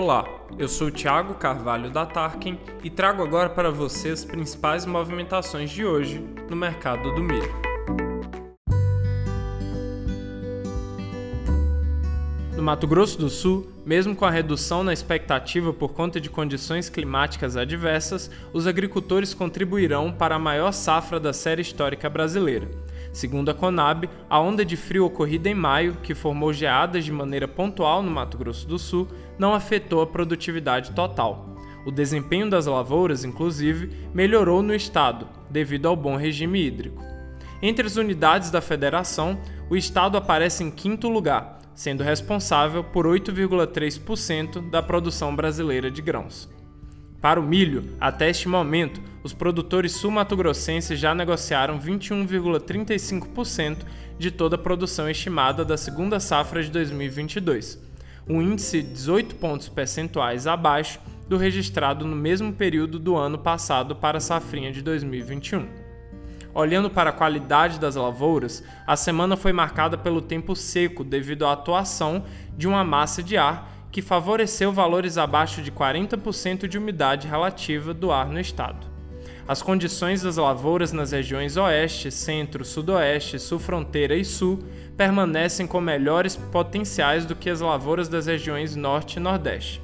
Olá, eu sou Thiago Carvalho da Tarkin e trago agora para você as principais movimentações de hoje no mercado do milho. No Mato Grosso do Sul, mesmo com a redução na expectativa por conta de condições climáticas adversas, os agricultores contribuirão para a maior safra da série histórica brasileira. Segundo a Conab, a onda de frio ocorrida em maio, que formou geadas de maneira pontual no Mato Grosso do Sul, não afetou a produtividade total. O desempenho das lavouras, inclusive, melhorou no estado, devido ao bom regime hídrico. Entre as unidades da federação, o estado aparece em quinto lugar, sendo responsável por 8,3% da produção brasileira de grãos. Para o milho, até este momento, os produtores sul-mato-grossenses já negociaram 21,35% de toda a produção estimada da segunda safra de 2022, um índice 18 pontos percentuais abaixo do registrado no mesmo período do ano passado para a safrinha de 2021. Olhando para a qualidade das lavouras, a semana foi marcada pelo tempo seco devido à atuação de uma massa de ar que favoreceu valores abaixo de 40% de umidade relativa do ar no estado. As condições das lavouras nas regiões Oeste, Centro, Sudoeste, Sul-Fronteira e Sul permanecem com melhores potenciais do que as lavouras das regiões Norte e Nordeste,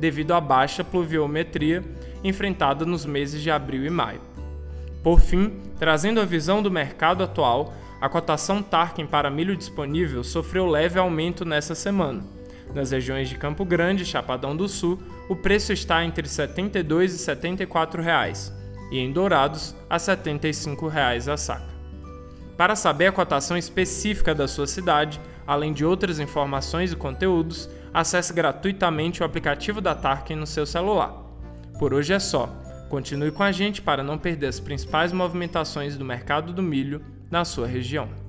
devido à baixa pluviometria enfrentada nos meses de abril e maio. Por fim, trazendo a visão do mercado atual, a cotação Tarkin para milho disponível sofreu leve aumento nessa semana nas regiões de Campo Grande e Chapadão do Sul, o preço está entre R$ 72 e 74 reais, e em Dourados, a 75 reais a saca. Para saber a cotação específica da sua cidade, além de outras informações e conteúdos, acesse gratuitamente o aplicativo da Tarkin no seu celular. Por hoje é só. Continue com a gente para não perder as principais movimentações do mercado do milho na sua região.